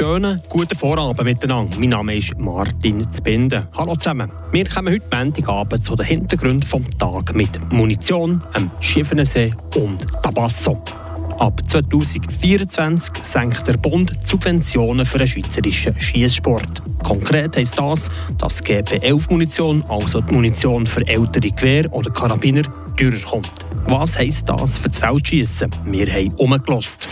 schönen, guten Vorabend miteinander. Mein Name ist Martin Zbinden. Hallo zusammen. Wir kommen heute Montagabend zu den Hintergründen vom Tag mit Munition, einem Schiffenensee und Tabasso. Ab 2024 senkt der Bund Subventionen für den schweizerischen Schießsport. Konkret heisst das, dass GP11-Munition, also die Munition für ältere Gewehr oder Karabiner, teurer kommt. Was heisst das für das Feldschiessen? Wir haben umgelost.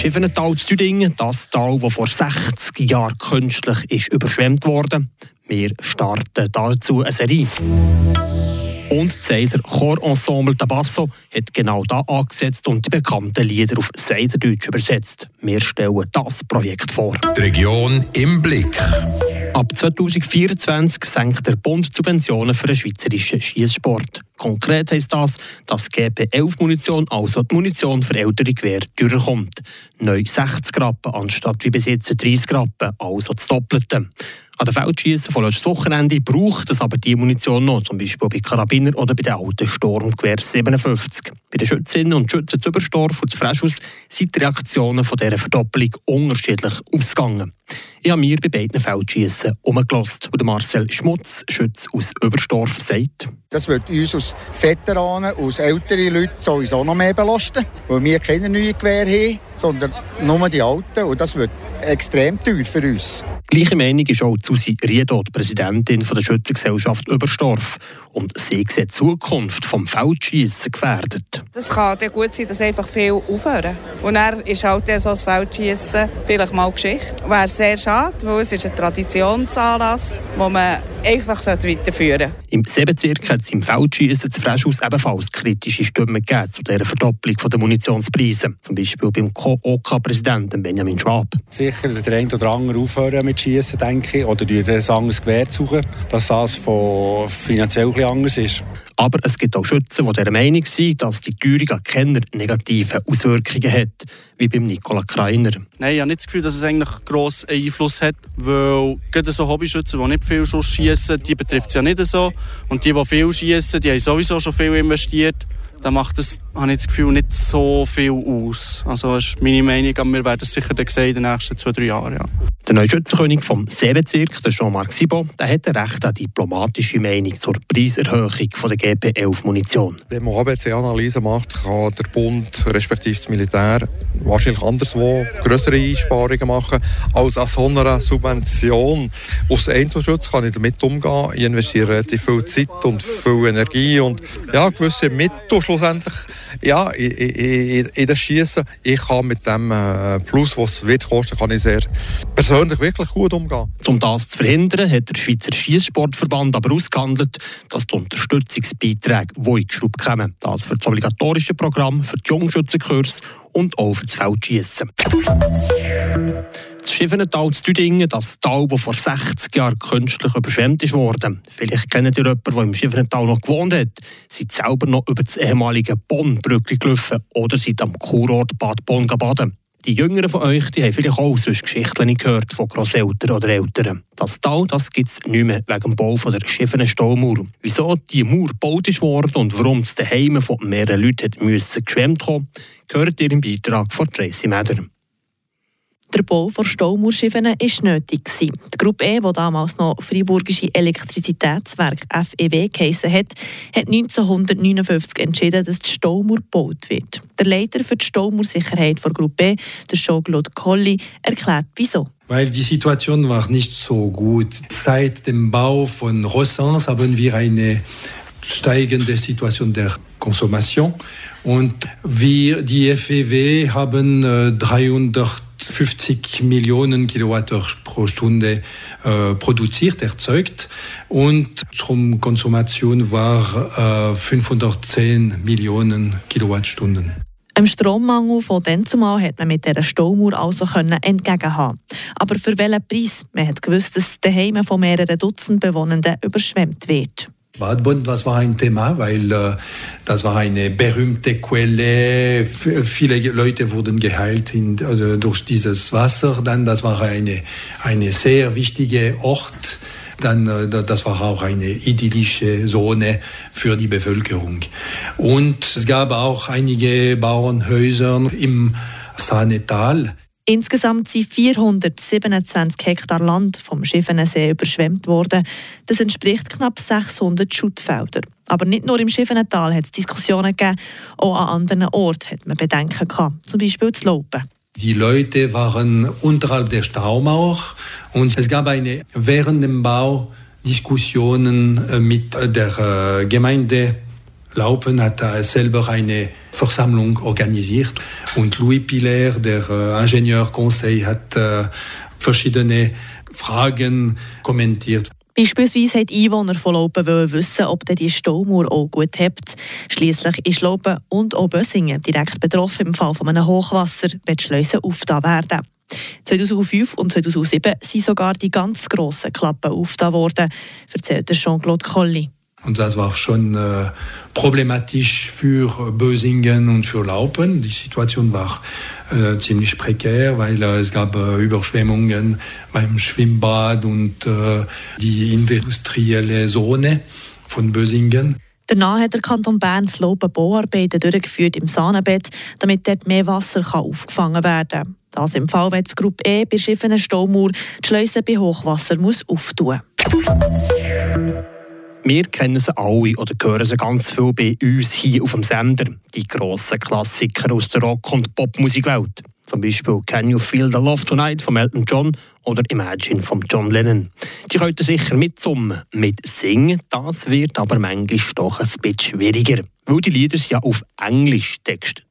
Schiffenental zu Tüdingen, das Tal, das vor 60 Jahren künstlich ist überschwemmt wurde. Wir starten dazu eine Serie. Und das Seider Chorensemble Tabasso hat genau da angesetzt und die bekannten Lieder auf Seiderdeutsch übersetzt. Wir stellen das Projekt vor. Die Region im Blick. Ab 2024 senkt der Bund Subventionen für den schweizerischen Schießsport. Konkret heisst das, dass GP11-Munition, also die Munition für ältere Gewehr, teurer kommt. Neu 60 Rappen anstatt wie bis jetzt 30 Rappen, also das Doppelte. An den Feldschießen von letztes Wochenende braucht es aber die Munition noch, zum Beispiel bei Karabiner oder bei den alten Sturmgewehr 57. Bei den Schützinnen und Schützen zu Überstorf und zu Frischhaus sind die Reaktionen von dieser Verdoppelung unterschiedlich ausgegangen. Ich habe mir bei beiden Feldschießen umgelost. Und Marcel Schmutz, Schütz aus Überstorf, sagt, das wird uns als Veteranen, als ältere Leute sowieso noch mehr belasten, weil wir keine neuen Gewehre haben, sondern nur die alten. Und das wird extrem teuer für uns. Gleiche Meinung ist auch Susi Riedo, die Präsidentin der Schützengesellschaft Überstorf. Und sie sieht die Zukunft vom Feldschießen gefährdet. Es kann dann gut sein, dass einfach viel aufhören. Und dann ist halt so das Feldschießen vielleicht mal Geschichte. Wäre sehr schade, weil es ist ein Traditionsanlass, den man einfach weiterführen sollte. Im Seebezirk hat es im Feldschießen zu Frischhaus ebenfalls kritische Stimmen gegeben zu dieser Verdopplung der Munitionspreise. Zum Beispiel beim OK-Präsidenten Benjamin Schwab. Sicher der eine oder andere aufhören mit Schießen, denke ich, oder ein anderes Gewehr suchen, dass das von finanziell anders ist. Aber es gibt auch Schützen, die der Meinung sind, dass die Teuerung an Kenner negative Auswirkungen hat, wie beim Nikola Kreiner. Nein, ich habe nicht das Gefühl, dass es eigentlich grossen Einfluss hat, weil gerade so Hobbyschützen, die nicht viel Schuss schießen, die betrifft es ja nicht so. Und die, die viel schießen, die haben sowieso schon viel investiert. Dann macht das, habe ich das Gefühl, nicht so viel aus. Also das ist meine Meinung, aber wir werden es sicher sehen in den nächsten zwei, drei Jahren. Ja. Der neue Schützenkönig vom Seebezirk, der Jean-Marc Sibon, der hat eine recht eine diplomatische Meinung zur Preiserhöhung von der GP11-Munition. Wenn man ABC-Analyse macht, kann der Bund respektive das Militär wahrscheinlich anderswo größere Einsparungen machen als an so einer Subvention. Aus Einzelschutz kann ich damit umgehen. Ich investiere relativ viel Zeit und viel Energie und ja, gewisse Mittel schlussendlich ja, in, in, in das Schießen. Ich kann mit dem äh, Plus, was es wird kosten, kann ich sehr persönlich wirklich gut umgehen. Um das zu verhindern, hat der Schweizer Schießsportverband aber ausgehandelt, dass die Unterstützungsbeiträge wo eingeschraubt kommen. Das für das obligatorische Programm, für die Jungschützenkurs und auch für das Feldschießen. Das Schiffenental zu Düdingen, das Tal, das vor 60 Jahren künstlich überschwemmt wurde. Vielleicht kennt ihr jemanden, der im Schiffenental noch gewohnt hat. Seid selber noch über das ehemalige Bonn-Brückli gelaufen oder seid am Kurort Bad Bonn baden. Die Jüngeren von euch die haben vielleicht auch sonst Geschichten gehört von Grosseltern oder Eltern. Das Tal das gibt es nicht mehr wegen dem Bau von der schiffenen Stahlmauer. Wieso die Mauer gebaut worden und warum es daheim von mehreren Leuten geschwemmt haben, gehört ihr im Beitrag von Tracy Meder. Der Bau von Staumauerschiffen war nötig. Die Gruppe E, die damals noch Freiburgische Elektrizitätswerk FEW geheissen hat, hat 1959 entschieden, dass die Staumauer gebaut wird. Der Leiter für die Staumauersicherheit der Gruppe E, der Jean-Claude Colli, erklärt wieso. Weil die Situation war nicht so gut. Seit dem Bau von Rossens haben wir eine steigende Situation der Konsumation und wir, die FEW, haben 350 Millionen Kilowatt pro Stunde äh, produziert, erzeugt und Stromkonsumation war äh, 510 Millionen Kilowattstunden. Im Strommangel von dann zumal hat man mit dieser Staumauer also entgegenhaben. Aber für welchen Preis? Man hat gewusst, dass daheim von mehreren Dutzend Bewohnenden überschwemmt wird. Badbund, das war ein Thema, weil äh, das war eine berühmte Quelle. Viele Leute wurden geheilt in, also durch dieses Wasser. Dann, das war eine, eine sehr wichtige Ort. Dann, äh, das war auch eine idyllische Zone für die Bevölkerung. Und es gab auch einige Bauernhäuser im Sahnetal. Insgesamt sind 427 Hektar Land vom Schiffenensee überschwemmt worden. Das entspricht knapp 600 Schuttfelder. Aber nicht nur im Schiffenental hat es Diskussionen gegeben, auch an anderen Orten hat man Bedenken gehabt, zum Beispiel zu Lopen. Die Leute waren unterhalb der Staumauer und es gab eine während dem Bau Diskussionen äh, mit der äh, Gemeinde Laupen hat selber eine Versammlung organisiert und Louis Pilaire, der äh, Ingenieurconseil, hat äh, verschiedene Fragen kommentiert. Beispielsweise die Einwohner von Laupen wissen, ob die Staumauer auch gut hebt. Schließlich ist Laupen und auch Bösingen direkt betroffen im Fall von einem Hochwasser, wenn die Schleusen aufgetan werden. 2005 und 2007 sind sogar die ganz grossen Klappen aufgetan worden, erzählt Jean-Claude Colli. Und das war schon äh, problematisch für Bösingen und für Laupen. Die Situation war äh, ziemlich prekär, weil äh, es gab äh, Überschwemmungen beim Schwimmbad und äh, die industrielle Zone von Bösingen. Danach hat der Kanton Bern das Lopen Bauarbeiten durchgeführt im Sahnenbett, damit dort mehr Wasser kann aufgefangen werden kann. Das im Fall, wenn die Gruppe E bei Schiffen Staumauer die Schleusen bei Hochwasser muss auftun muss. Wir kennen sie alle oder hören sie ganz viel bei uns hier auf dem Sender. Die grossen Klassiker aus der Rock- und Popmusikwelt. Zum Beispiel Can You Feel the Love Tonight von Elton John oder Imagine von John Lennon. Die könnten sicher mitsummen. Mit Singen, das wird aber manchmal doch ein bisschen schwieriger, weil die Lieder ja auf Englisch textet.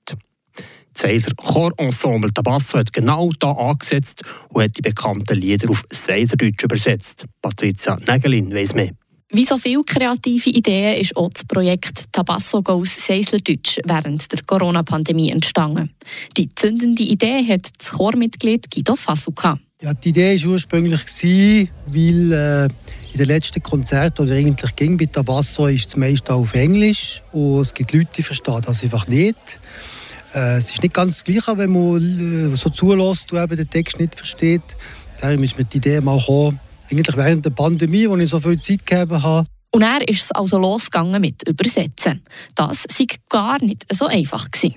Das Seiser Chorensemble Tabasso hat genau da angesetzt und hat die bekannten Lieder auf Seiserdeutsch übersetzt. Patricia Nägelin weiss mehr. Wie so viele kreative Ideen ist auch das Projekt Tabasso Goes Seislerdeutsch während der Corona-Pandemie entstanden. Die zündende Idee hat das Chormitglied Guido Fasuka. Ja, die Idee war ursprünglich, weil äh, in den letzten Konzerten oder eigentlich ging bei Tabasso ist es meist auf Englisch und es gibt Leute, die verstehen das einfach nicht. Äh, es ist nicht ganz das Gleiche, wenn man äh, so zulässt und eben den Text nicht versteht. Darum ist mir die Idee mal gekommen, eigentlich während der Pandemie, wo ich so viel Zeit gegeben habe. Und er ist es also losgegangen mit Übersetzen. Das war gar nicht so einfach. Gewesen.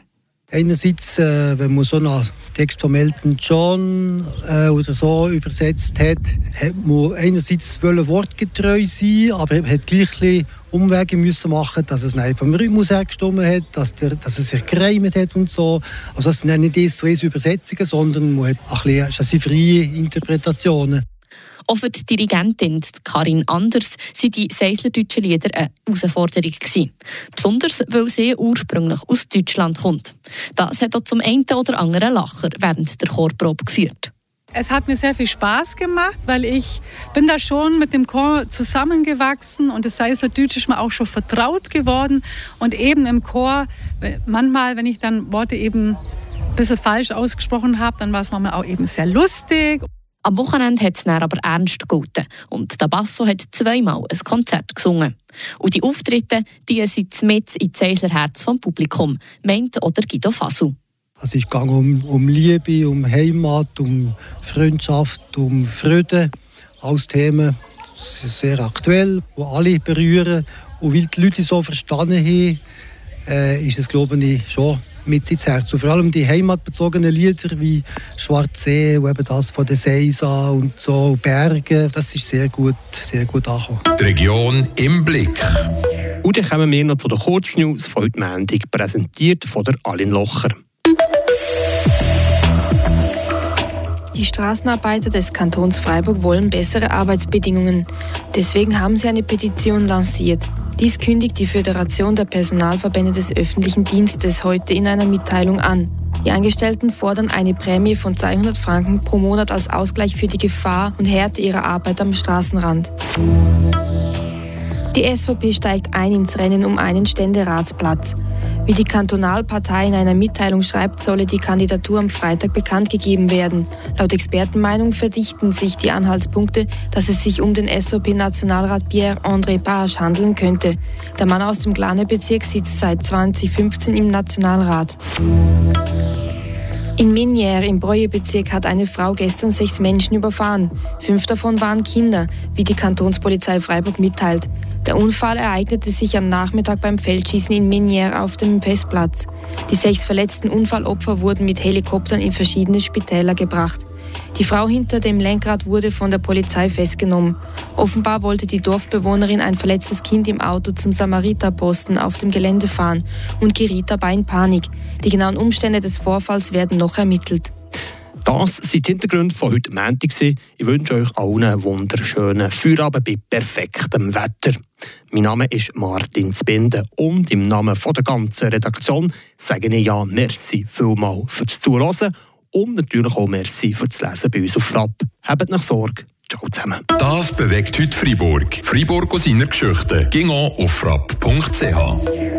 Einerseits, äh, wenn man so einen Text von Elton John äh, oder so übersetzt hat, hat man einerseits wortgetreu sein, aber hat gleich Umwege müssen machen, dass es nicht vom Rhythmus her gestimmt hat, dass, der, dass es sich gereimt hat und so. Also es sind nicht eins Übersetzungen, sondern man hat ein bisschen freie Interpretationen. Auch für die Dirigentin Karin Anders sind die Seislerdeutschen Lieder eine Herausforderung gewesen. Besonders, weil sie ursprünglich aus Deutschland kommt. Das hat auch zum einen oder anderen Lacher während der Chorprobe geführt. Es hat mir sehr viel Spaß gemacht, weil ich bin da schon mit dem Chor zusammengewachsen und das Seislerdeutsch ist mir auch schon vertraut geworden. Und eben im Chor, manchmal, wenn ich dann Worte eben ein bisschen falsch ausgesprochen habe, dann war es manchmal auch eben sehr lustig. Am Wochenende hat es aber ernst gegolten und der Basso hat zweimal ein Konzert gesungen. Und die Auftritte, die sind mit ins Seislerherz vom Publikum, meint oder Guido Fasu. Es ging um, um Liebe, um Heimat, um Freundschaft, um Freude. Alles Themen sehr aktuell, die alle berühren. Und weil die Leute so verstanden haben, äh, ist es, glaube ich, schon mit ins Herz. Und vor allem die heimatbezogenen Lieder wie Schwarzsee und eben das von der Seisa und so Berge, das ist sehr gut, sehr gut angekommen. Die Region im Blick. Und dann kommen wir noch zu den Kurznews von heute Montag, präsentiert von der Alin Locher. Die Straßenarbeiter des Kantons Freiburg wollen bessere Arbeitsbedingungen. Deswegen haben sie eine Petition lanciert. Dies kündigt die Föderation der Personalverbände des öffentlichen Dienstes heute in einer Mitteilung an. Die Angestellten fordern eine Prämie von 200 Franken pro Monat als Ausgleich für die Gefahr und Härte ihrer Arbeit am Straßenrand. Die SVP steigt ein ins Rennen um einen Ständeratsplatz. Wie die Kantonalpartei in einer Mitteilung schreibt, solle die Kandidatur am Freitag bekannt gegeben werden. Laut Expertenmeinung verdichten sich die Anhaltspunkte, dass es sich um den SOP-Nationalrat Pierre-André Page handeln könnte. Der Mann aus dem Glane-Bezirk sitzt seit 2015 im Nationalrat. In Minière im Breuebezirk hat eine Frau gestern sechs Menschen überfahren. Fünf davon waren Kinder, wie die Kantonspolizei Freiburg mitteilt. Der Unfall ereignete sich am Nachmittag beim Feldschießen in Meniere auf dem Festplatz. Die sechs verletzten Unfallopfer wurden mit Helikoptern in verschiedene Spitäler gebracht. Die Frau hinter dem Lenkrad wurde von der Polizei festgenommen. Offenbar wollte die Dorfbewohnerin ein verletztes Kind im Auto zum Samariterposten auf dem Gelände fahren und geriet dabei in Panik. Die genauen Umstände des Vorfalls werden noch ermittelt. Das sind die Hintergründe von heute Montag. Ich wünsche euch allen einen wunderschönen Feierabend bei perfektem Wetter. Mein Name ist Martin Zbinden und im Namen der ganzen Redaktion sage ich ja merci vielmal fürs Zuhören und natürlich auch merci fürs Lesen bei uns auf Frapp. Habt noch Sorge. Ciao zusammen. Das bewegt heute Freiburg. Freiburg aus seiner Geschichte. Ging auf frapp.ch.